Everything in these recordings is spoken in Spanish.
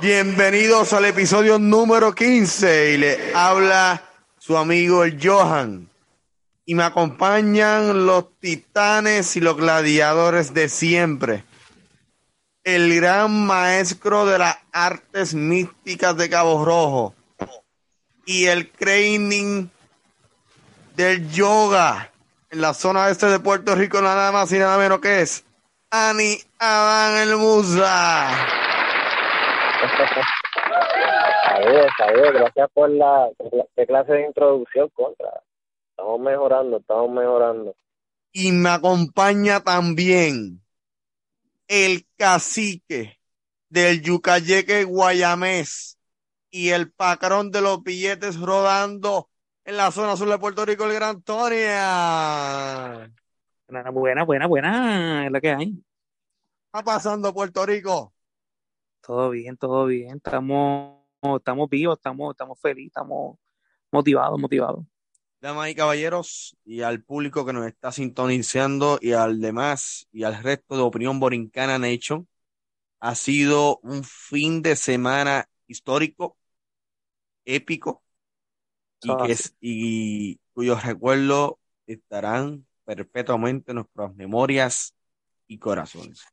Bienvenidos al episodio número 15 y le habla su amigo el Johan. Y me acompañan los titanes y los gladiadores de siempre. El gran maestro de las artes místicas de Cabo Rojo y el training del yoga en la zona este de Puerto Rico, nada más y nada menos que es Ani Adán el Musa. Saludos, saludos, gracias por la, qué clase de introducción contra. Estamos mejorando, estamos mejorando. Y me acompaña también el cacique del Yucayeque Guayamés y el pacarón de los billetes rodando en la zona sur de Puerto Rico, el Gran Tonia. Buena, buena, buena, es lo que hay. ¿Qué está pasando Puerto Rico? Todo bien, todo bien. Estamos, estamos vivos, estamos, estamos felices, estamos motivados, motivados. Damas y caballeros, y al público que nos está sintonizando, y al demás, y al resto de Opinión Borincana Nation, ha sido un fin de semana histórico, épico, y, Ah, que es, y cuyos recuerdos estarán perpetuamente en nuestras memorias y corazones.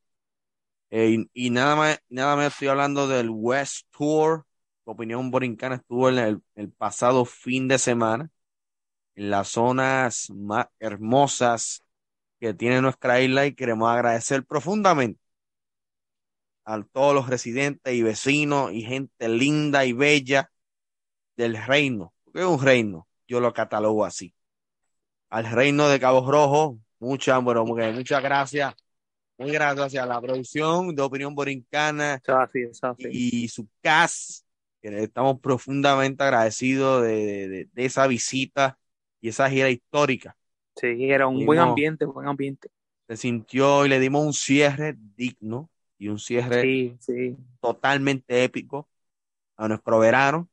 Eh, y, y nada más, nada más estoy hablando del West Tour. Opinión Borincana estuvo en el, el pasado fin de semana en las zonas más hermosas que tiene nuestra isla y queremos agradecer profundamente a todos los residentes y vecinos y gente linda y bella del reino, es un reino, yo lo catalogo así. Al reino de Cabo Rojo, muchas, bueno, muchas gracias, muy gracias a la producción de Opinión Borincana y su cast, que le estamos profundamente agradecidos de, de- de esa visita y esa gira histórica. Sí, era un buen ambiente, buen ambiente. Se sintió y le dimos un cierre digno y un cierre Sí, sí. totalmente épico a nuestro verano.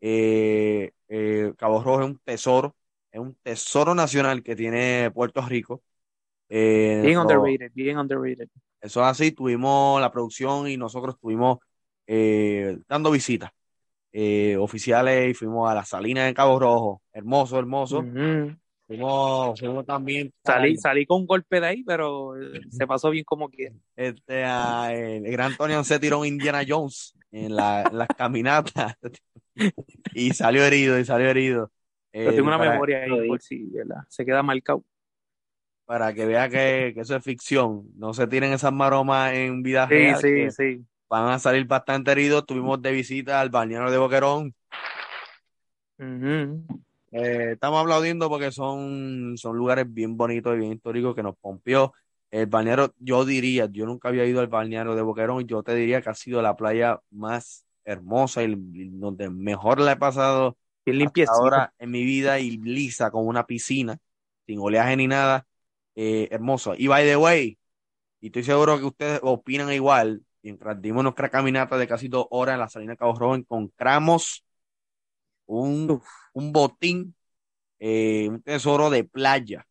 Eh, eh, Cabo Rojo es un tesoro, es un tesoro nacional que tiene Puerto Rico. Eh, Bien underrated, bien underrated. Eso es así, tuvimos la producción y nosotros estuvimos eh, dando visitas eh, oficiales y fuimos a la Salina de Cabo Rojo. Hermoso, hermoso. Fuimos, fuimos también Salí, salí con un golpe de ahí, pero eh, se pasó bien como quiera. este, el gran Tony se tiró un Indiana Jones en, la, en las caminatas y salió herido, y salió herido. Pero Eh, tengo una para, memoria ahí Sí. por si, ¿verdad? Se queda marcado. para que vea que, que eso es ficción. No se tiren esas maromas en vida Sí, real. sí, sí. van a salir bastante heridos. Tuvimos de visita al balneario de Boquerón. Ujú. Eh, estamos aplaudiendo porque son, son lugares bien bonitos y bien históricos que nos pompió. El balneario, yo diría, yo nunca había ido al balneario de Boquerón y yo te diría que ha sido la playa más hermosa y, donde mejor la he pasado hasta ahora en mi vida y lisa con una piscina, sin oleaje ni nada, eh, hermoso. Y by the way, y estoy seguro que ustedes opinan igual, mientras dimos nuestra caminata de casi dos horas en la Salina Cabo Rojo, encontramos un, un botín, eh, un tesoro de playa,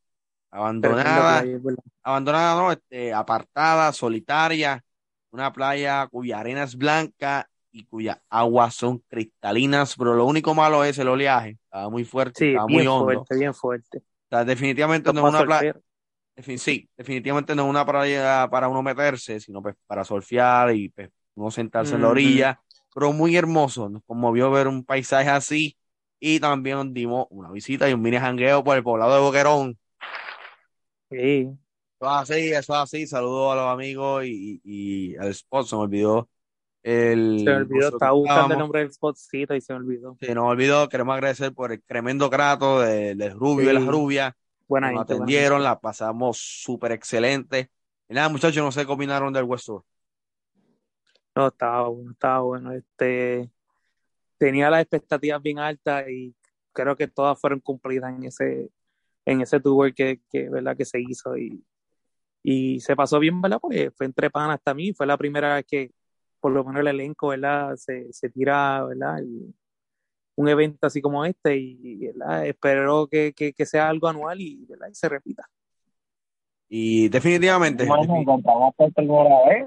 abandonada, playa, abandonada, no, este, apartada, solitaria, una playa cuya arena es blanca y cuyas aguas son cristalinas, pero lo único malo es el oleaje, estaba muy fuerte, Sí, estaba muy hondo. fuerte, bien fuerte. O sea, definitivamente no es una playa, sí, definitivamente no es una playa para uno meterse, sino pues para surfear y pues, uno sentarse en la orilla, pero muy hermoso, nos conmovió ver un paisaje así y también dimos una visita y un mini jangueo por el poblado de Boquerón. Sí. Eso es así, eso es así. Saludos a los amigos y, al spot. Se me olvidó el. Se me olvidó, estaba buscando el nombre del spotcito y se me olvidó. Se nos olvidó. Queremos agradecer por el tremendo trato de- del rubio y la Sí. rubia. Buena Nos gente, atendieron, la pasamos súper excelente. Y nada, muchachos, no sé qué opinaron del West Tour. No, estaba bueno, estaba bueno. Este, tenía las expectativas bien altas y creo que todas fueron cumplidas en ese, en ese tour que, que, ¿verdad? que se hizo y, y se pasó bien, ¿verdad? Porque fue entre panas también, fue la primera vez que por lo menos el elenco, ¿verdad? Se, se tira, ¿verdad? El, un evento así como este y espero que, que, que, sea algo anual y, ¿verdad? y se repita. Y definitivamente. Bueno, nos encontramos por primera vez.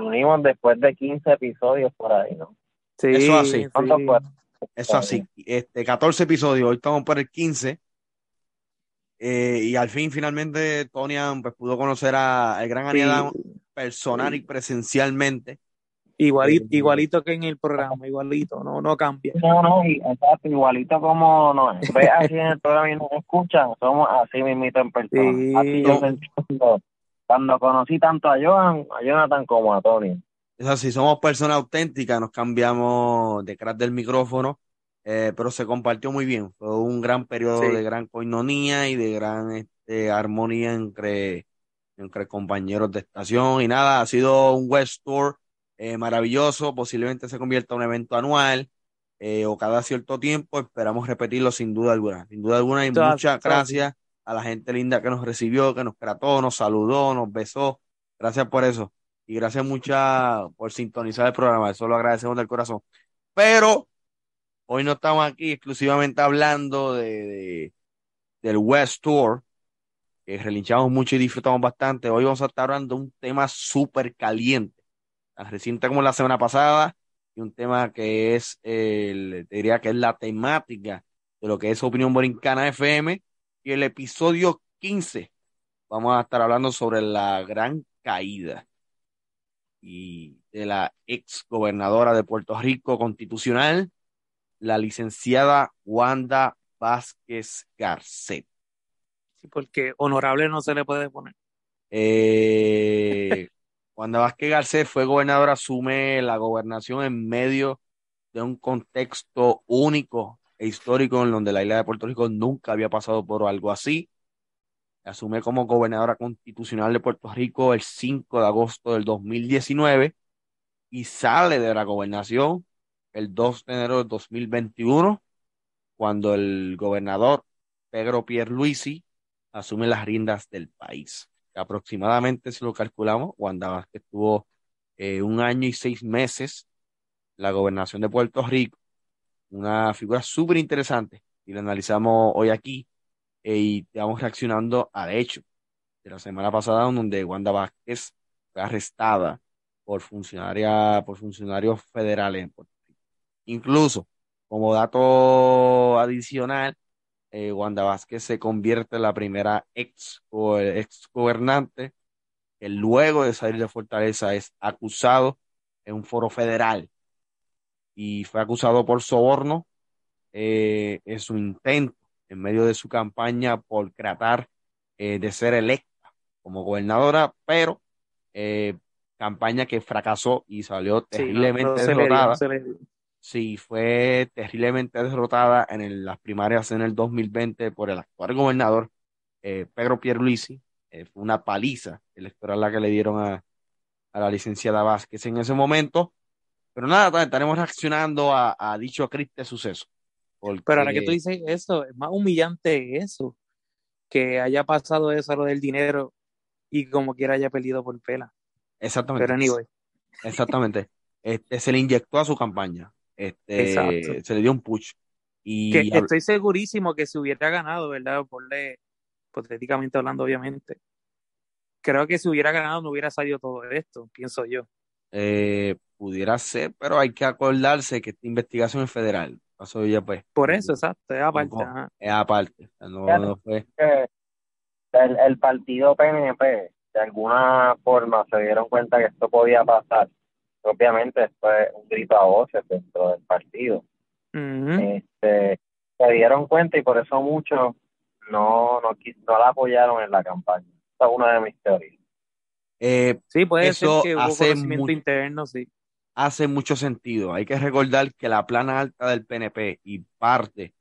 Reunimos después de 15 episodios por ahí, ¿no? Sí, Eso así. ¿Cuántos sí. Eso así. Este, 14 episodios. Hoy estamos por el 15. Eh, y al fin, finalmente, Tonian pues, pudo conocer a- al gran Sí. Aniadam personal y presencialmente. Igualito, Eh, igualito que en el programa, igualito, no, no cambia. No, no, exacto, igualito como nos ve así en el programa y nos escuchan, somos así mismito en persona. Sí. Así yo sentí cuando, conocí tanto a Johan, a Jonathan como a Tony. Es así, somos personas auténticas, nos cambiamos detrás del micrófono, eh, pero se compartió muy bien. Fue un gran periodo Sí. de gran coinonía y de gran este, armonía entre, entre compañeros de estación. Y nada, ha sido un West Tour eh, maravilloso, posiblemente se convierta en un evento anual eh, o cada cierto tiempo. Esperamos repetirlo sin duda alguna. Sin duda alguna, y muchas gracias a la gente linda que nos recibió, que nos trató, nos saludó, nos besó. Gracias por eso. Y gracias muchas por sintonizar el programa. Eso lo agradecemos del corazón. Pero hoy no estamos aquí exclusivamente hablando de, de- del West Tour, que relinchamos mucho y disfrutamos bastante. Hoy vamos a estar hablando de un tema súper caliente, tan reciente como la semana pasada, y un tema que es, el, diría que es la temática de lo que es Opinión Borincana FM. Y el episodio 15 vamos a estar hablando sobre la gran caída y de la ex gobernadora de Puerto Rico constitucional, la licenciada Wanda Vázquez Garcet. Sí, porque honorable no se le puede poner. Eh, Wanda Vázquez Garcet fue gobernadora, asume la gobernación en medio de un contexto único histórico en donde la isla de Puerto Rico nunca había pasado por algo así. Asume como gobernadora constitucional de Puerto Rico el 5 de agosto del 2019 y sale de la gobernación el 2 de enero del 2021 cuando el gobernador Pedro Pierluisi asume las riendas del país. Aproximadamente, si lo calculamos, Wanda Vázquez tuvo eh, un año y seis meses la gobernación de Puerto Rico, una figura súper interesante y la analizamos hoy aquí eh, y estamos reaccionando al hecho de la semana pasada donde Wanda Vázquez fue arrestada por funcionaria, por funcionarios federales en Puerto Rico. Incluso, como dato adicional, eh, Wanda Vázquez se convierte en la primera ex, o ex gobernante que luego de salir de Fortaleza es acusado en un foro federal y fue acusado por soborno eh, en su intento en medio de su campaña por tratar eh, de ser electa como gobernadora, pero eh, campaña que fracasó y salió Sí, no, terriblemente se le derrotada. no se le dio. Sí, fue terriblemente derrotada en el- las primarias en el 2020 por el actual gobernador eh, Pedro Pierluisi. Eh, fue una paliza electoral la que le dieron a, a la licenciada Vázquez en ese momento. Pero nada, estaremos reaccionando a, a dicho triste suceso. Porque, Pero ahora que tú dices eso, es más humillante eso, que haya pasado eso, lo del dinero, y como quiera haya perdido por pela. Exactamente. Pero anyway, Exactamente. Este, se le inyectó a su campaña. Este, Exacto. se le dio un push. Y que estoy segurísimo que si hubiera ganado, ¿verdad? Porle, hipotéticamente hablando, obviamente. Creo que si hubiera ganado no hubiera salido todo esto, pienso yo. Eh, pudiera ser, pero hay que acordarse que esta investigación es federal. Pasó ya pues. Por eso, exacto, es aparte. Ajá. Es aparte. No, no fue. el, el partido PNP de alguna forma se dieron cuenta que esto podía pasar. Obviamente fue un grito a voces dentro del partido. Este, se dieron cuenta y por eso muchos no, no, no la apoyaron en la campaña. Esa es una de mis teorías. Eh, Sí, puede Eso ser que hubo hace conocimiento interno, sí. hace mucho sentido. Hay que recordar que la plana alta del PNP y parte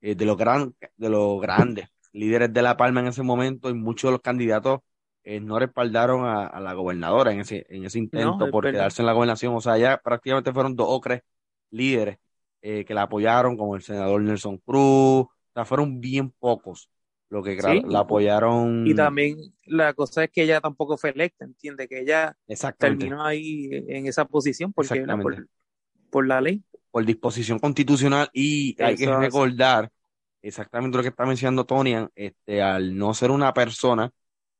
eh, de los gran, de los grandes líderes de La Palma en ese momento y muchos de los candidatos eh, no respaldaron a, a la gobernadora en ese, en ese intento No, por verdad. quedarse en la gobernación. O sea, ya prácticamente fueron dos o tres líderes eh, que la apoyaron, como el senador Nelson Cruz. O sea, fueron bien pocos los que Sí. la apoyaron. Y también la cosa es que ella tampoco fue electa, entiende que ella terminó ahí en esa posición porque por, la ley. Por disposición constitucional y hay que recordar exactamente lo que está mencionando Tony, este, al no ser una persona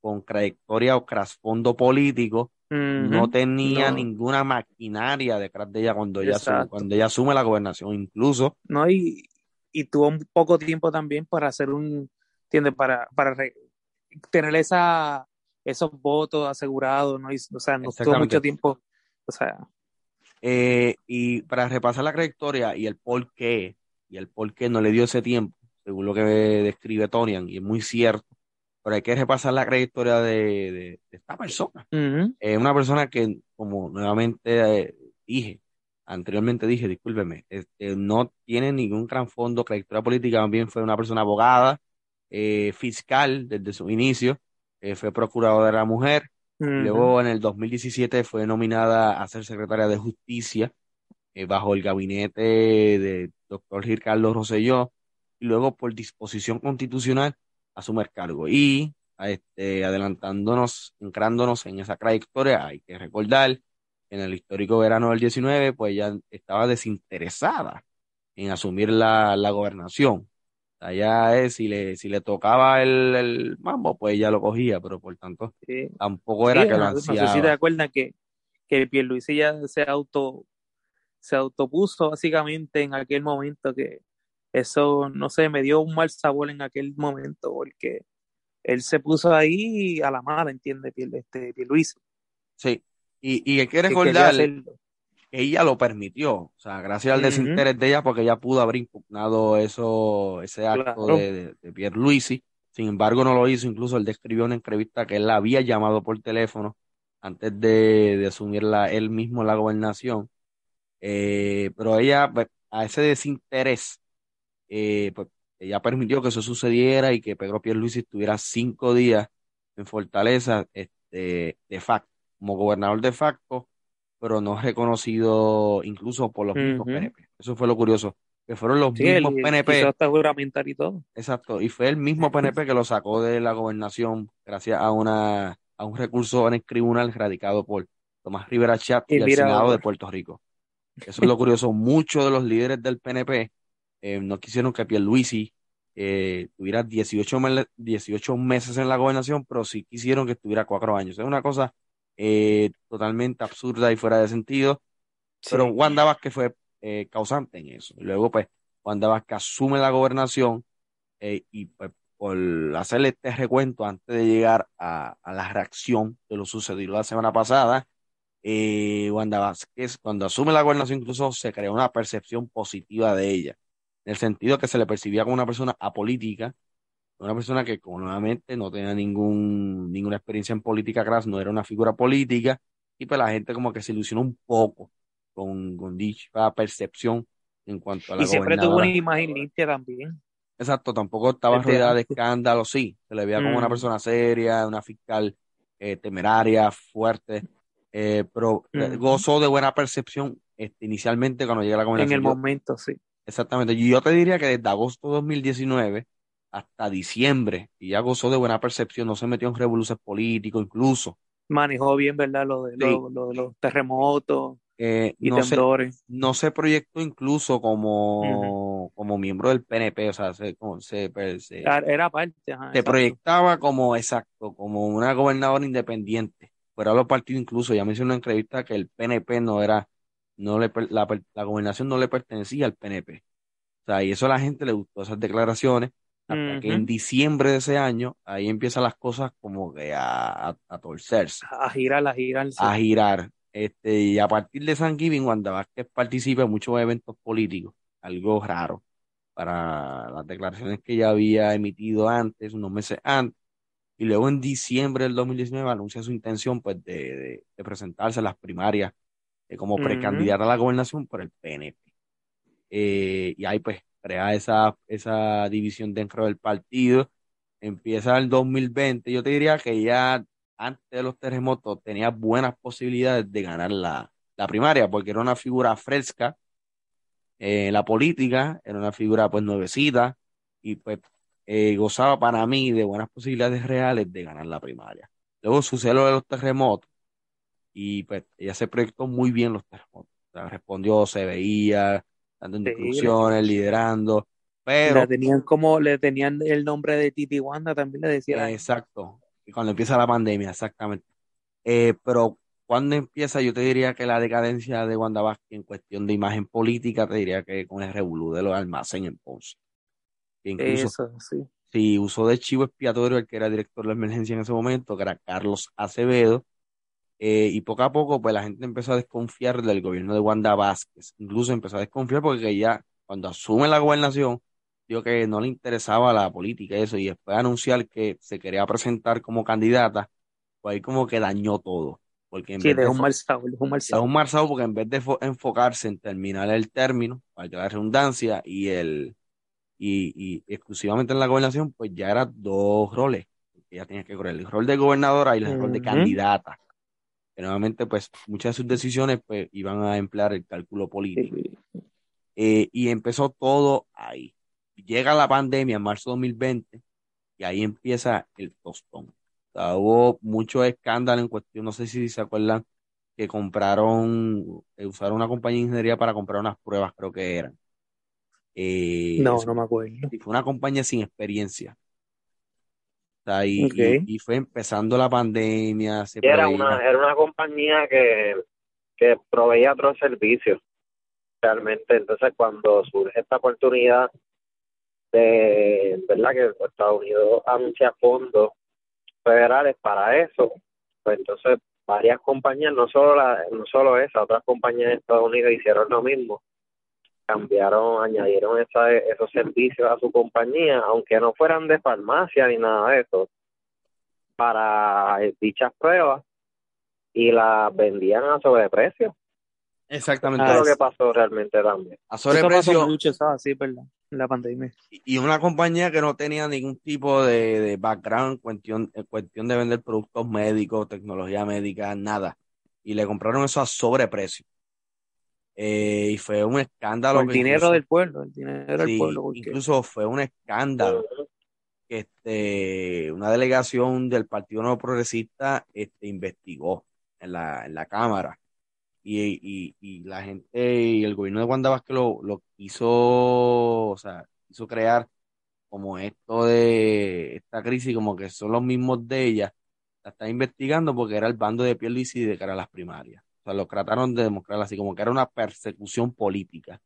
con trayectoria o trasfondo político, no tenía ninguna maquinaria detrás de ella cuando ella, asume, cuando ella asume la gobernación, incluso. No, y, y tuvo un poco tiempo también para hacer un, ¿entiendes? Para, para tener esa, esos votos asegurados, ¿no? o sea, no tuvo mucho tiempo, o sea. Eh, y para repasar la trayectoria y el por qué, y el por qué no le dio ese tiempo, según lo que describe Tonian, y es muy cierto, pero hay que repasar la trayectoria de, esta persona. Es una persona que, como nuevamente eh, dije, anteriormente dije, discúlpeme, este, no tiene ningún trasfondo, trayectoria política, también fue una persona abogada, eh, fiscal desde su inicio, eh, fue procuradora de la mujer, luego en el 2017 fue nominada a ser secretaria de justicia bajo el gabinete de doctor Gil Carlos Rosselló, y luego por disposición constitucional asume el cargo. Y este, adelantándonos, entrándonos en esa trayectoria, hay que recordar en el histórico verano del 19, pues ya estaba desinteresada en asumir la, gobernación. Allá es, si le, si le tocaba el, el mambo, pues ya lo cogía, pero por tanto, tampoco era que lo hacía. No sé si te acuerdas que, que Pierluisi ya se auto se autopuso básicamente en aquel momento que eso, no sé, me dio un mal sabor en aquel momento, porque él se puso ahí a la mala, ¿entiendes? Este, Luis. Sí, y, y hay que recordar que ella lo permitió, o sea, gracias al desinterés de ella, porque ella pudo haber impugnado eso, ese acto de, de, Pierre Luisi, sin embargo no lo hizo, incluso él describió en una entrevista que él la había llamado por teléfono antes de, de asumir la, él mismo la gobernación, eh, pero ella, pues, a ese desinterés, eh, pues ella permitió que eso sucediera y que Pedro Pierluisi estuviera cinco días en Fortaleza este, de facto, como gobernador de facto, pero no reconocido incluso por los mismos PNP. Eso fue lo curioso, que fueron los mismos PNP. y todo. Exacto, y fue el mismo PNP que lo sacó de la gobernación gracias a una a un recurso en el tribunal radicado por Tomás Rivera Chat y, el Senado de Puerto Rico. Eso es lo curioso. Muchos de los líderes del PNP eh, no quisieron que Pierluisi eh, tuviera 18, 18 meses en la gobernación, pero sí quisieron que estuviera cuatro años. Es una cosa eh, totalmente absurda y fuera de sentido. Pero Wanda Vázquez fue eh, causante en eso. Luego, pues, Wanda Vázquez asume la gobernación y pues, por hacerle este recuento antes de llegar a, a, la reacción de lo sucedido la semana pasada, Wanda Vázquez, cuando asume la gobernación, incluso se creó una percepción positiva de ella en el sentido que se le percibía como una persona apolítica, una persona que nuevamente no tenía ningún, ninguna experiencia en política atrás, no era una figura política, y pues la gente como que se ilusionó un poco con, con dicha percepción en cuanto a la Y siempre tuvo una imagen limpia también. Exacto, tampoco estaba este, rodeada de escándalos, sí, se le veía como una mm. persona seria, una fiscal eh, temeraria, fuerte, eh, pero eh, gozó de buena percepción este, inicialmente cuando llega la comunicación. En el momento, sí. Exactamente. Yo te diría que desde agosto de 2019 hasta diciembre, y ya gozó de buena percepción, no se metió en revoluciones políticos incluso. Manejó bien, ¿verdad? Lo de, los terremotos eh, y no temblores. Se, no se proyectó incluso como, como miembro del PNP, o sea, se, era parte. se proyectaba como, exacto, como una gobernadora independiente. Fuera los partidos incluso, ya mencioné en una entrevista que el PNP no era no le, la, la gobernación no le pertenecía al PNP. O sea, y eso a la gente le gustó esas declaraciones, hasta que en diciembre de ese año, ahí empiezan las cosas como que a, a, torcerse. A girar, a girar. A girar. Este, y a partir de San Giving, Wanda Vázquez participa en muchos eventos políticos, algo raro para las declaraciones que ya había emitido antes, unos meses antes, y luego en diciembre del 2019 anuncia su intención pues de, de presentarse a las primarias eh, como precandidata a la gobernación por el PNP. Eh, y ahí pues crea esa, esa división dentro del partido. Empieza el 2020. Yo te diría que ya antes de los terremotos tenía buenas posibilidades de ganar la, la primaria, porque era una figura fresca en la política, era una figura pues nuevecita y pues eh, gozaba para mí de buenas posibilidades reales de ganar la primaria. Luego sucede lo de los terremotos y pues ella se proyectó muy bien los terremotos. respondió, se veía, dando Sí, instrucciones, liderando, pero Le tenían como, le tenían el nombre de Titi Wanda, también le decían. exacto, y cuando empieza la pandemia, exactamente. Eh, pero cuando empieza, yo te diría que la decadencia de Wanda Vázquez en cuestión de imagen política, te diría que con el revolú de los almacén en Ponce. Que incluso Eso, sí. sí usó de chivo expiatorio el que era director de la emergencia en ese momento, que era Carlos Acevedo, eh, y poco a poco, pues la gente empezó a desconfiar del gobierno de Wanda Vázquez. Incluso empezó a desconfiar porque ella, cuando asume la gobernación, dijo que no le interesaba la política y eso, y después de anunciar que se quería presentar como candidata, pues ahí como que dañó todo. Porque en Sí, vez de un mal sabor, un mal sabor. un porque en vez de fo- enfocarse en terminar el término, para que la redundancia y el y, y exclusivamente en la gobernación, pues ya eran dos roles. Ella tenía que correr el rol de gobernadora y el rol de candidata. Que nuevamente, pues muchas de sus decisiones pues, iban a emplear el cálculo político. Eh, y empezó todo ahí. Llega la pandemia en marzo de 2020 y ahí empieza el tostón. O sea, hubo mucho escándalo en cuestión, no sé si se acuerdan, que compraron, eh, usaron una compañía de ingeniería para comprar unas pruebas, creo que eran. Eh, No, eso- no me acuerdo. y fue una compañía sin experiencia. Y, Ok. y- y fue empezando la pandemia, se era una, era una compañía que, que proveía otros servicios realmente. Entonces, cuando surge esta oportunidad de, ¿verdad? Que Estados Unidos anuncia fondos federales para eso, pues entonces varias compañías, no solo la, no solo esa, otras compañías de Estados Unidos hicieron lo mismo, cambiaron, añadieron esa, esos servicios a su compañía, aunque no fueran de farmacia ni nada de eso, para dichas pruebas y las vendían a sobreprecio. Exactamente. Eso es lo que pasó realmente también. A sobreprecio. Sí, ¿verdad? En la pandemia. y una compañía que no tenía ningún tipo de, de background en cuestión, en cuestión de vender productos médicos, tecnología médica, nada. Y le compraron eso a sobreprecio. Eh, y fue un escándalo Por el dinero incluso, del pueblo, el dinero del sí, pueblo. Porque... incluso fue un escándalo que este, una delegación del Partido Nuevo Progresista este, investigó en la, en la Cámara. Y, y, y la gente y el gobierno de Wanda Vázquez lo, lo quiso, o sea, quiso crear como esto de esta crisis, como que son los mismos de ella, la está investigando porque era el bando de Pierluisi de cara a las primarias. O sea, lo trataron de demostrar así, como que era una persecución política.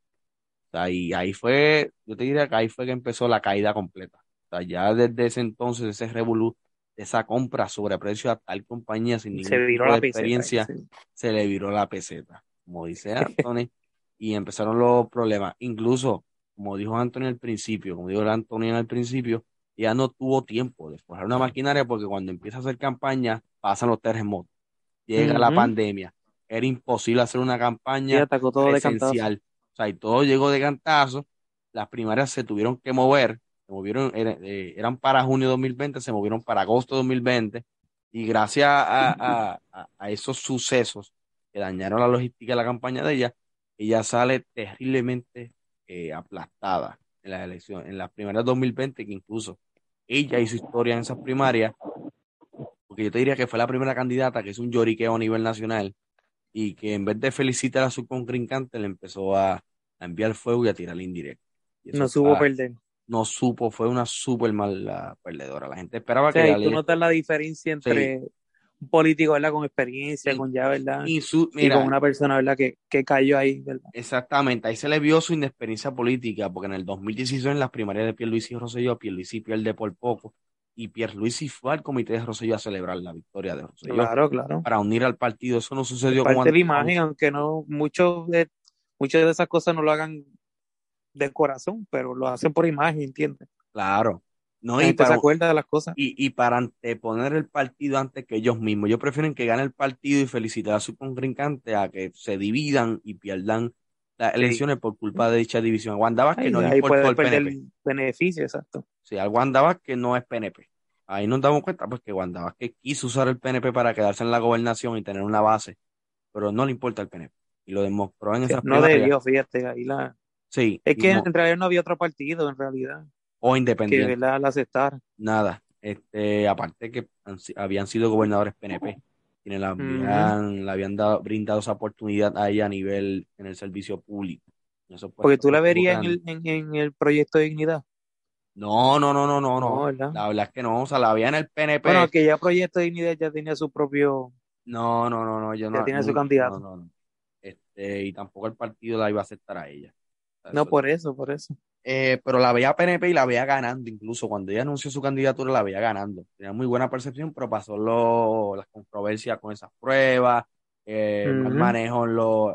O sea, y ahí fue, yo te diría que ahí fue que empezó la caída completa. O sea, ya desde ese entonces, ese revolú, esa compra a sobreprecio a tal compañía sin peseta. experiencia, sí. se le viró la peseta, como dice Anthony, y empezaron los problemas. Incluso, como dijo Anthony al principio, como dijo Anthony al principio, ya no tuvo tiempo de forjar una maquinaria porque cuando empieza a hacer campaña pasan los terremotos, llega la pandemia, era imposible hacer una campaña atacó todo de cantazo. presencial, o sea, y todo llegó de cantazo, las primarias se tuvieron que mover, se movieron, eh, eran para junio de 2020, se movieron para agosto de 2020, y gracias a, a- a- a esos sucesos que dañaron la logística de la campaña de ella, ella sale terriblemente eh, aplastada en las elecciones, en las primeras 2020, que incluso ella hizo historia en esas primarias, porque yo te diría que fue la primera candidata que hizo un lloriqueo a nivel nacional y que en vez de felicitar a su contrincante le empezó a, a enviar fuego y a tirar indirecto. No supo perder. no supo, fue una súper mala perdedora. La gente esperaba O sea, que y tú le- notas la diferencia entre un político, ¿verdad? Con experiencia, Y- con ya, ¿verdad? y su, Y mira, con una persona, ¿verdad? Que, que cayó ahí, ¿verdad? exactamente, ahí se le vio su inexperiencia política, porque en el 2016 en las primarias de Pierluisi y Rosselló, Pierluisi pierde por poco, y Pierluisi fue al comité de Rosselló a celebrar la victoria de Rosselló Claro, claro. para unir al partido. Eso no sucedió con Parte de la Antonio. imagen, aunque no, muchos de, muchas de esas cosas no lo hagan de corazón, pero lo hacen por imagen, ¿entiendes? Claro. No, La y se para, acuerda de las cosas. y, y para anteponer el partido antes que ellos mismos. Ellos prefieren que gane el partido y felicitar a su contrincante a que se dividan y pierdan las Sí. elecciones por culpa de dicha división. Wanda Vázquez Ahí, no le ahí puede el PNP. beneficio, exacto. Sí, al Wanda Vázquez no es PNP. Ahí nos damos cuenta pues que Wanda Vázquez quiso usar el PNP para quedarse en la gobernación y tener una base, pero no le importa el PNP. Y lo demostró en Sí, esas no debió, fíjate, ahí la... Sí, Es que no- en realidad no había otro partido, en realidad, o que independiente. ¿verdad? la aceptara. Nada. Este, aparte que han habían sido gobernadores PNP. Quienes le habían, le habían dado, brindado esa oportunidad a ella a nivel en el servicio público. Porque tú la verías en el, en, el proyecto de dignidad. No, no, no, no, no, no. la verdad es que no, o sea, la había en el PNP. Bueno, que ya Proyecto de Dignidad ya tenía su propio. No, no, no, no, yo ya no. tiene su candidato. No, no, Este, y tampoco el partido la iba a aceptar a ella. No, por eso, por eso. Eh, pero la veía PNP y la veía ganando, incluso cuando ella anunció su candidatura la veía ganando. Tenía muy buena percepción, pero pasó lo, las controversias con esas pruebas, eh, manejo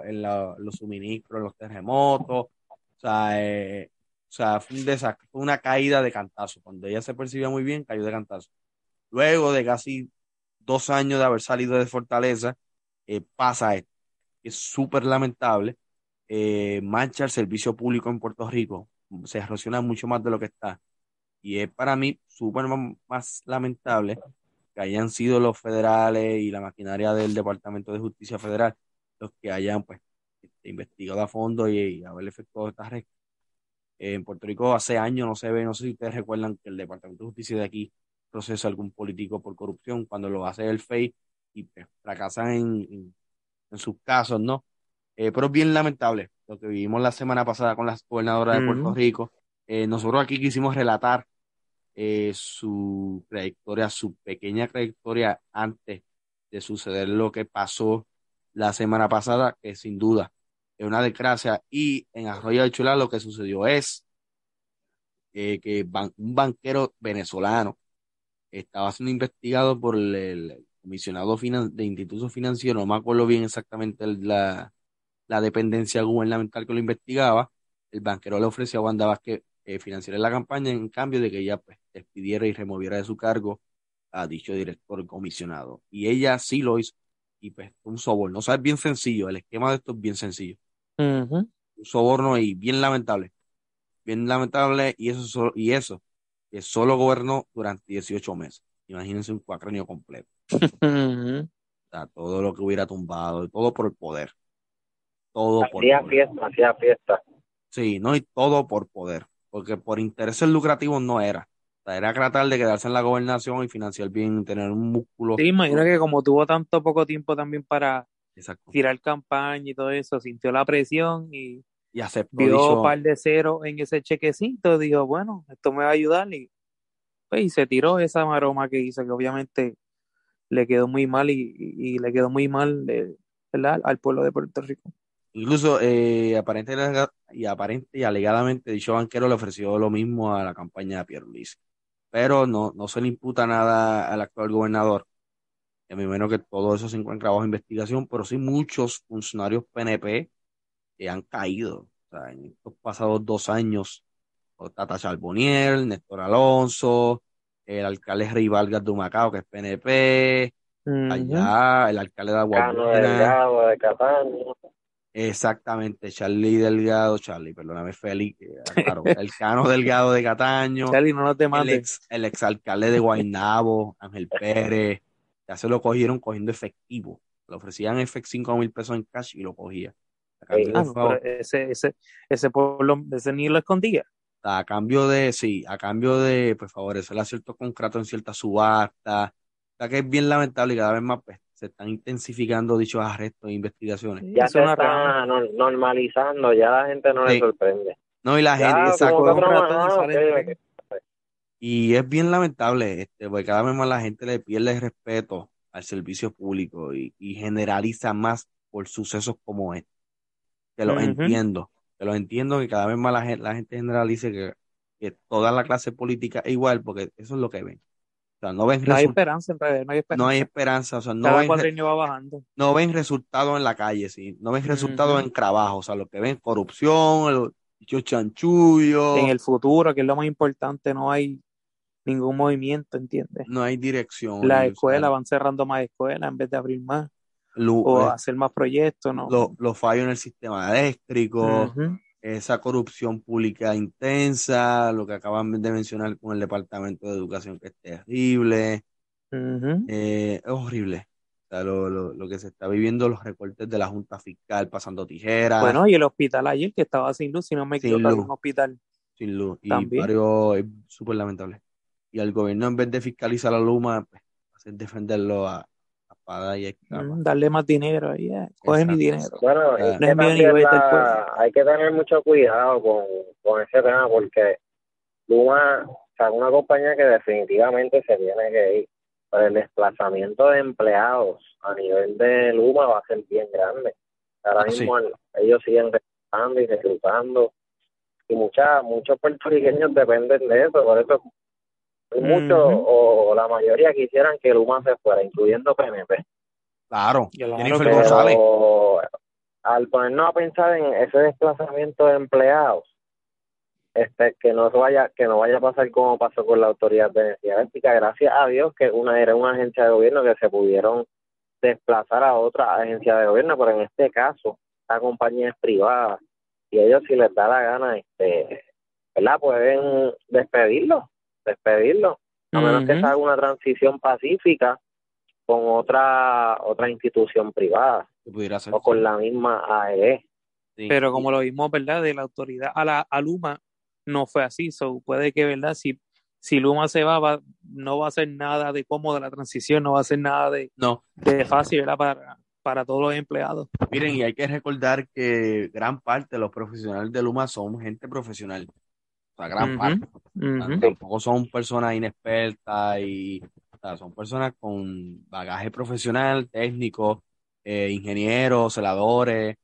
en, los suministros, en los terremotos. O sea, eh, o sea, fue un desastre, fue una caída de cantazo. Cuando ella se percibía muy bien, cayó de cantazo. Luego de casi dos años de haber salido de Fortaleza, eh, pasa esto. Es súper lamentable. Eh, mancha el servicio público en Puerto Rico. Se erosiona mucho más de lo que está. Y es para mí súper más lamentable que hayan sido los federales y la maquinaria del Departamento de Justicia Federal los que hayan pues este, investigado a fondo y, y haber efectuado estas en Puerto Rico hace años no se ve, no sé si ustedes recuerdan que el Departamento de Justicia de aquí procesa a algún político por corrupción cuando lo hace el FEI y pues, fracasan en, en, sus casos, ¿no? Eh, pero es bien lamentable lo que vivimos la semana pasada con la gobernadora de Puerto Rico. Eh, nosotros aquí quisimos relatar eh, su trayectoria, su pequeña trayectoria antes de suceder lo que pasó la semana pasada, que sin duda es una desgracia. Y en Arroyo de Chula lo que sucedió es que un banquero venezolano estaba siendo investigado por el, comisionado de institutos financieros, no me acuerdo bien exactamente la, la dependencia gubernamental que lo investigaba. El banquero le ofreció a Wanda Vázquez eh, financiar la campaña en cambio de que ella pues, despidiera y removiera de su cargo a dicho director comisionado. Y ella sí lo hizo. Y pues un soborno. O sea, es bien sencillo. El esquema de esto es bien sencillo un soborno y bien lamentable. Bien lamentable y eso, y eso que solo gobernó durante 18 meses. Imagínense un cuacrenio completo. todo lo que hubiera tumbado, todo por el poder. Todo hacía por fiesta, hacía fiesta. Sí, no, y todo por poder. Porque por intereses lucrativos no era. era tratar de quedarse en la gobernación y financiar bien, tener un músculo. Sí, imagino que como tuvo tanto poco tiempo también para tirar campaña y todo eso, sintió la presión y, y aceptó, vio un par de cero en ese chequecito, dijo, bueno, esto me va a ayudar y, pues, se tiró esa maroma que hizo, que obviamente le quedó muy mal y, le quedó muy mal eh, al pueblo de Puerto Rico. Incluso eh, aparente y aparente y alegadamente dicho banquero le ofreció lo mismo a la campaña de Pierre Luis. Pero no, no se le imputa nada al actual gobernador me imagino que todo eso se encuentra bajo investigación, pero sí muchos funcionarios PNP que han caído. O sea, en estos pasados dos años, Tata Charbonier, Néstor Alonso, el alcalde Rey Vargas de Humacao, que es PNP, allá, el alcalde de Cataño. Exactamente, Charlie Delgado, Charlie, perdóname, Félix, claro, el Cano Delgado de Cataño. Charlie, no te el, ex, el exalcalde de Guaynabo, Ángel Pérez, ya se lo cogieron cogiendo efectivo. Le ofrecían efectivo 5 mil pesos en cash y lo cogía. Ah, ese, ese, ese pueblo, ese ni lo escondía. A cambio de, sí, a cambio de pues, favorecer a ciertos contratos en ciertas subastas. O sea que es bien lamentable y cada vez más pues, se están intensificando dichos arrestos e investigaciones. Ya se está normalizando, ya la gente no le sorprende. No, y la gente sacó y es bien lamentable, este, porque cada vez más la gente le pierde el respeto al servicio público y, generaliza más por sucesos como este. Que lo entiendo, que lo entiendo que cada vez más la gente, la gente generalice que, que, toda la clase política es igual, porque eso es lo que ven. O sea, no ven no hay esperanza en realidad, no hay esperanza. No hay esperanza, o sea, no ven, va bajando. no ven resultados en la calle, sí, no ven resultados en trabajo, o sea, lo que ven corrupción, chanchullo. En el futuro, que es lo más importante, no hay ningún movimiento, ¿entiendes? No hay dirección. Las escuelas van cerrando más escuelas en vez de abrir más. o eh, hacer más proyectos, ¿no? Los fallos en el sistema eléctrico, esa corrupción pública intensa, lo que acaban de mencionar con el Departamento de Educación, que es terrible. Eh, es horrible. O sea, lo, lo, lo, que se está viviendo, los recortes de la Junta Fiscal pasando tijeras. Bueno, y el hospital ayer que estaba sin luz, si no me equivoco, un hospital. Sin luz. Y varios, es súper lamentable y al gobierno en vez de fiscalizar a Luma, pues, defenderlo a, espada y escapa. Mm, darle más dinero ahí, eh, coge mi dinero. Bueno, Ah. es No mío ni la- hay que tener mucho cuidado con, con ese tema porque Luma, o sea, es una compañía que definitivamente se tiene que ir. Pero el desplazamiento de empleados a nivel de Luma va a ser bien grande. Ahora Ah, mismo el- ellos siguen reclutando y reclutando. Y muchas, muchos puertorriqueños dependen de eso. Por eso muchos o la mayoría quisieran que Luma se fuera, incluyendo PNP. Claro, Jennifer pero- González. Al ponernos a pensar en ese desplazamiento de empleados, este que no vaya que no vaya a pasar como pasó con la autoridad de energía eléctrica, gracias a Dios que una era una agencia de gobierno que se pudieron desplazar a otra agencia de gobierno, pero en este caso la compañía es privada y ellos si les da la gana, este, ¿verdad? Pueden despedirlo, despedirlo, a menos que se haga una transición pacífica con otra otra institución privada o con la misma E. AEE. Sí. Pero como lo vimos, ¿verdad? De la autoridad a la a Luma no fue así. So, puede que, ¿verdad? Si, si Luma se va, va, no va a ser nada de cómoda la transición, no va a ser nada de, No, de fácil, ¿verdad? Para, para todos los empleados. miren, y hay que recordar que gran parte de los profesionales de Luma son gente profesional. O sea, gran Ujú, parte. O sea, ujú. tampoco son personas inexpertas y o sea, son personas con bagaje profesional, técnico, eh, ingenieros, celadores,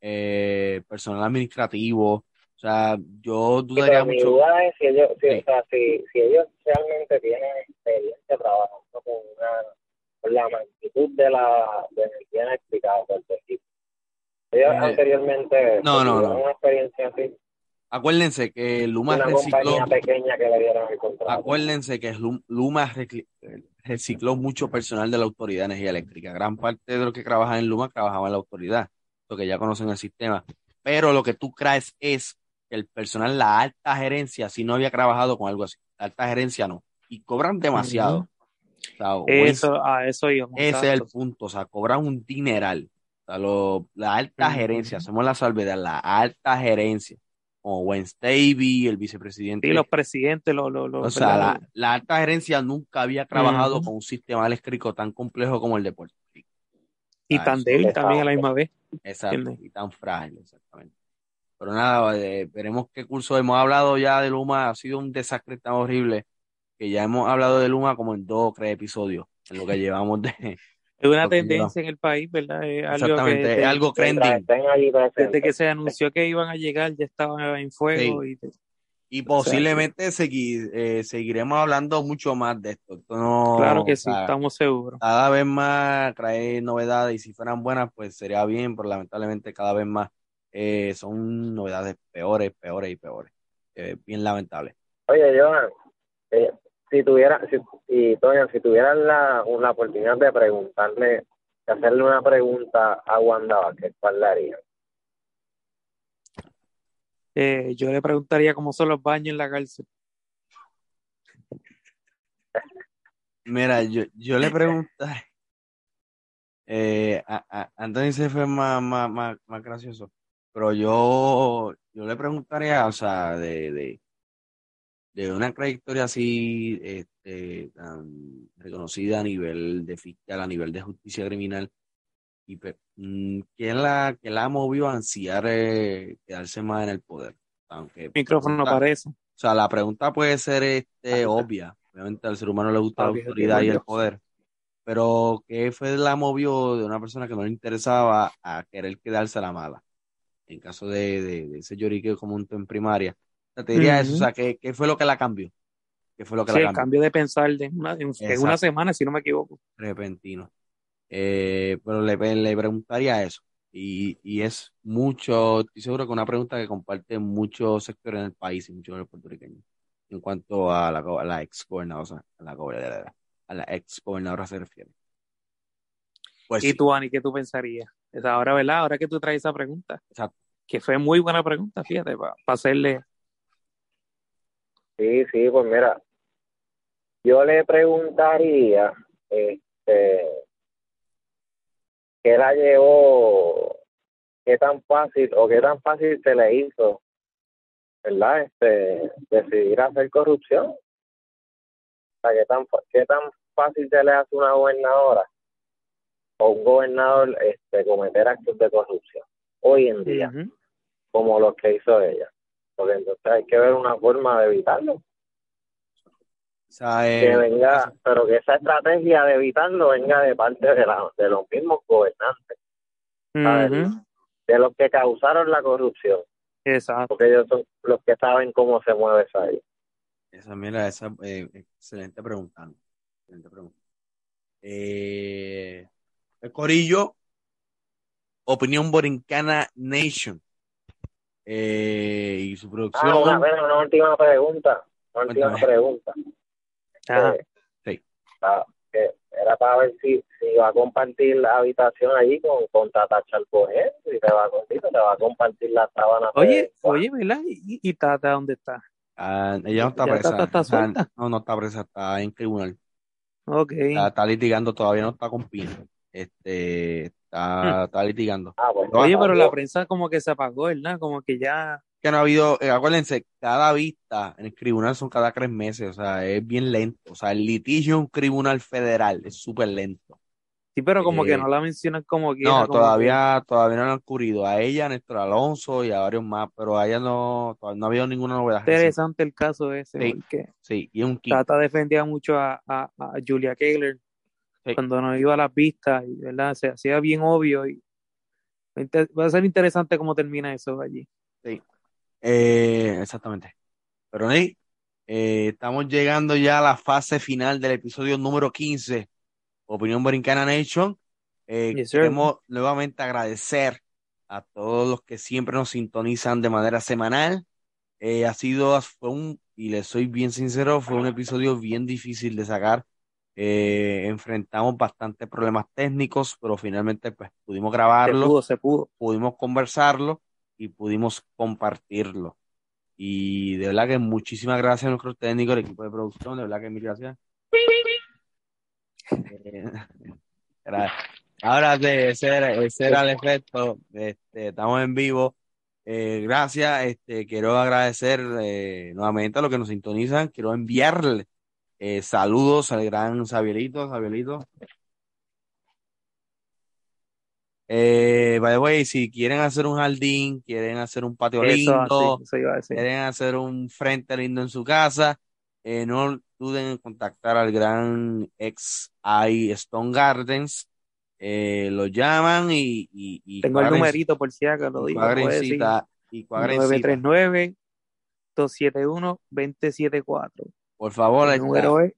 eh, personal administrativo. O sea, yo Sí, dudaría mi mucho. duda es si ellos, si, Sí. o sea, si, si ellos realmente tienen experiencia trabajando con, una, con la magnitud de la de energía eléctrica de Puerto Rico. Ellos Eh, anteriormente no, no, no. una experiencia así, Acuérdense que Luma una recicló. pequeña que le dieron el contrato. Acuérdense que Lu- Luma recicló mucho personal de la Autoridad de Energía Eléctrica. Gran parte de los que trabajan en Luma trabajaban en la autoridad, lo que ya conocen el sistema. Pero lo que tú crees es que el personal, la alta gerencia, si no había trabajado con algo así. La alta gerencia no. Y cobran demasiado. O sea, o es- Eso, a eso íbamos. ese es el punto. O sea, cobran un dineral. O sea, lo- la alta gerencia, hacemos la salvedad, la alta gerencia, como Wayne Stavey, el vicepresidente. Sí, los presidentes, los, los, los- O sea, la, la alta gerencia nunca había trabajado con un sistema eléctrico tan complejo como el de Puerto Rico. y tan débil también a la misma vez. Exacto, ¿Entiendes? y tan frágil, exactamente. Pero nada, eh, veremos qué curso hemos hablado ya de Luma, ha sido un desastre tan horrible que ya hemos hablado de Luma como en dos o tres episodios, en lo que llevamos de... Es una que tendencia en el país, ¿verdad? Es algo que Exactamente, es desde, algo trending. desde que se anunció que iban a llegar, ya estaban en fuego. Y, Y posiblemente segui- eh, seguiremos hablando mucho más de esto. Esto no, claro que sí, sea, estamos seguros. cada vez más trae novedades y si fueran buenas, pues sería bien, pero lamentablemente cada vez más eh, son novedades peores, peores y peores. Eh, bien lamentable. Oye, Johan, eh, si tuviera, si, y Toño, si tuvieran la, una oportunidad de preguntarle, de hacerle una pregunta a Wanda Vázquez, ¿cuál le harían? Eh, yo le preguntaría cómo son los baños en la cárcel. Mira, yo, yo le pregunté, eh, a, a- Anthony se fue más, más, más, más gracioso, pero yo, yo le preguntaría, o sea, de, de, de una trayectoria así, este, tan reconocida a nivel de fiscal, a nivel de justicia criminal, y mm, ¿quién la, quién la movió a ansiar eh, quedarse más en el poder? Aunque, Micrófono pregunta- para eso. o sea, la pregunta puede ser este, obvia. Obviamente al ser humano le gusta la autoridad y el poder. Pero ¿qué fue la movió de una persona que no le interesaba a querer quedarse a la mala? En caso de, de, de ese lloriqueo como un en primaria. Te diría eso. O sea, ¿qué, qué fue lo que la cambió? ¿Qué fue lo que Sí, la el cambió? cambio de pensar de una, en, una semana, si no me equivoco. Repentino. Eh, pero le, le preguntaría eso. Y, y es mucho, estoy seguro que una pregunta que comparte muchos sectores en el país y muchos de los puertorriqueños en cuanto a la, a la ex gobernadora, a la, gobernadora- a la ex gobernadora se refiere. Pues ¿Y tú, Ani, qué tú pensarías? Ahora, ¿verdad? Ahora que tú traes esa pregunta, exacto. que fue muy buena pregunta, fíjate, para hacerle. Sí, sí, pues mira, yo le preguntaría, este, ¿qué la llevó, qué tan fácil o qué tan fácil se le hizo, verdad? Este, decidir hacer corrupción. O sea, ¿qué tan, qué tan fácil se le hace a una gobernadora o un gobernador este, cometer actos de corrupción hoy en día, como los que hizo ella. Porque entonces hay que ver una forma de evitarlo. O sea, que eh, venga, pero que esa estrategia de evitarlo venga de parte de, la, de los mismos gobernantes, de los que causaron la corrupción, Exacto. porque ellos son los que saben cómo se mueve esa ahí. esa, mira, esa, eh, excelente pregunta. ¿no? Excelente pregunta. Eh, el Corillo, Opinión Borincana Nation. Eh, y su producción. Ah, una, bueno, una última pregunta, una última Cuéntame. pregunta. Ajá. Eh, Sí. que era para ver si, si va a compartir la habitación allí con, con Tata Chalcoger, si te va a, si te va a compartir la sábana. Oye, de- oye, ¿verdad? ¿Y, y Tata dónde está? Ah, ella no está presa. está no, no está presa, está en tribunal. Ok. Está, está litigando, todavía no está con Pina. Este, está, está litigando. Ah, Oye, pero la prensa como que se apagó, ¿verdad? Como que ya... Que no ha habido, eh, acuérdense, cada vista en el tribunal son cada tres meses, o sea, es bien lento. O sea, el litigio en un tribunal federal es súper lento. Sí, pero como Eh, que no la mencionan como quiera. No, como todavía, todavía no han ocurrido. A ella, a Néstor Alonso y a varios más, pero a ella no, todavía no ha habido ninguna novedad. que Interesante el caso ese, Sí. porque Sí, y un kit. Tata defendía mucho a, a, a Julia Kehler Sí. cuando nos iba a las vistas, y ¿verdad? Se hacía bien obvio y va a ser interesante cómo termina eso allí. Eh, exactamente. Pero Ney, eh, estamos llegando ya a la fase final del episodio número 15, Opinión Borincana Nation. Eh, Yes, queremos nuevamente agradecer a todos los que siempre nos sintonizan de manera semanal. Eh, ha sido, fue un, y les soy bien sincero, fue un episodio bien difícil de sacar. Eh, enfrentamos bastantes problemas técnicos, pero finalmente pues pudimos Se grabarlo pudo, se pudo. pudimos conversarlo y pudimos compartirlo. Y de verdad que muchísimas gracias a nuestros técnicos, el equipo de producción, de verdad que mil gracias. Eh, gra- Ahora ese era, ese era el efecto. Este, estamos en vivo. Eh, gracias. Este, quiero agradecer eh, nuevamente a los que nos sintonizan. Quiero enviarle eh, saludos al gran Xavierito, Xavierito. Eh, by the way, si quieren hacer un jardín, quieren hacer un patio Eso lindo, así, eso quieren hacer un frente lindo en su casa, eh, no duden en contactar al gran ex I Stone Gardens. Eh, lo llaman y, y, y Tengo el numerito por si acaso, lo digo, cuadren puede decir. cita, y cuadren cita. 939 271 2074. Por favor, El número es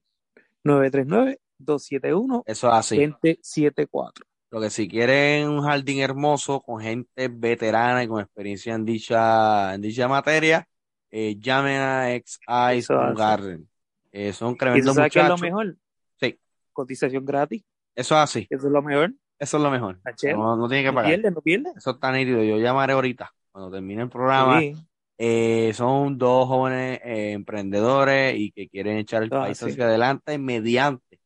939 271 eso es así. 2074. Lo que si quieren un jardín hermoso con gente veterana y con experiencia en dicha, en dicha materia, eh, llamen a ex I Eso Stone hace. Garden. Eh, son ¿Y tremendos sabes qué es lo muchachos. mejor? Sí. Cotización gratis. Eso es así. Eso es lo mejor. Eso es lo mejor. No, no tiene que No pagar. pierde, no pierde. Eso está nítido. Yo llamaré ahorita, cuando termine el programa. Sí. Eh, son dos jóvenes eh, emprendedores y que quieren echar el Ah, país sí. hacia adelante mediante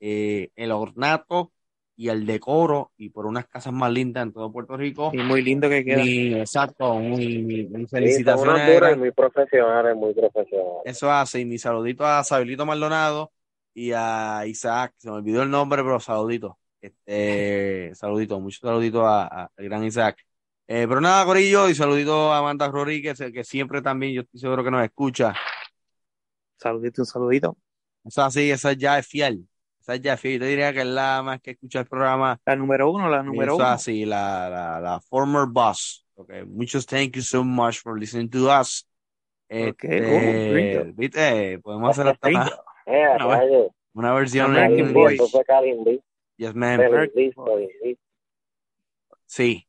eh, el ornato y el decoro y por unas casas más lindas en todo Puerto Rico. Y muy lindo que queda. Y, exacto, muy, muy Sí, felicitaciones. y gran- muy profesionales, muy profesionales. Eso hace. Y mi saludito a Sabelito Maldonado y a Isaac. Se me olvidó el nombre, pero saludito. Este, saludito, muchos saluditos al gran Isaac. Eh, pero nada, Corillo, y saludito a Amanda Rodríguez, que, que siempre también, yo estoy seguro que nos escucha. Saludito, un saludito. Esa sí, esa ya es fiel. Esa ya es fiel. Yo te diría que es la más que escucha el programa. La número uno, la número Eso uno. así, la, la, la former boss. Okay. Muchos thank you so much for listening to us. Ok, Este, oh, viste, podemos hacer hasta. Eh, Una versión American en Calindí, Yes, man. Sí.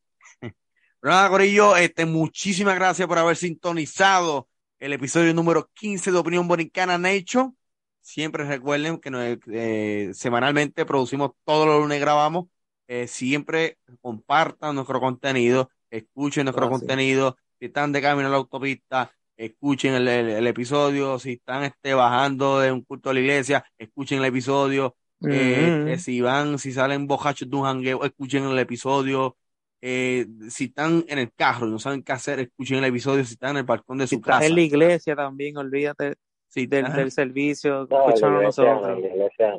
Pero nada, Corillo, este, muchísimas gracias por haber sintonizado el episodio número 15 de Opinión Borincana Nation. Siempre recuerden que nos, eh, semanalmente producimos todos los lunes grabamos. Eh, siempre compartan nuestro contenido, escuchen nuestro contenido. Si están de camino a la autopista, escuchen el, el- el episodio. Si están este, bajando de un culto a la iglesia, escuchen el episodio. Eh, que si van, si salen bojachos de un jangueo, escuchen el episodio. Eh, si están en el carro y no saben qué hacer, escuchen el episodio. Si están en el balcón de Si su estás casa, en la iglesia también, olvídate si del, servicio, No, nosotros. la iglesia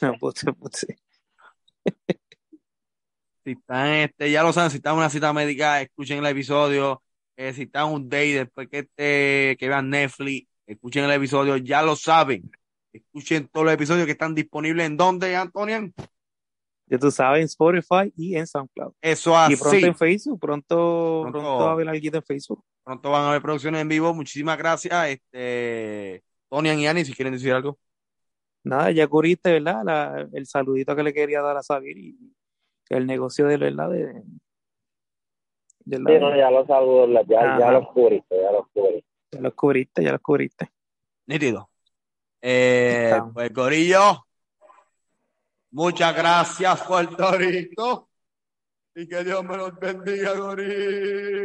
no. Puse, puse. si están, este, ya lo saben, si están en una cita médica, escuchen el episodio. Eh, si están un day después que, este, que vean Netflix, escuchen el episodio, ya lo saben. Escuchen todos los episodios que están disponibles en donde, Antonian. Ya tú sabes, en Spotify y en SoundCloud. Eso así. Y pronto en Facebook, pronto, pronto, pronto va a haber algo en Facebook. Pronto van a haber producciones en vivo. Muchísimas gracias. Este, Tonian y Ani, si quieren decir algo. Nada, ya cubriste, ¿verdad? La, el saludito que le quería dar a Sabir y el negocio de verdad de, de la, sí, no, ya los saludos, ya, ya los cubriste, ya los cubriste. Ya los cubriste, ya los cubriste. Nítido. Eh, pues Corillo, Muchas gracias, Puerto Rico. Y que Dios me los bendiga, Gorillo.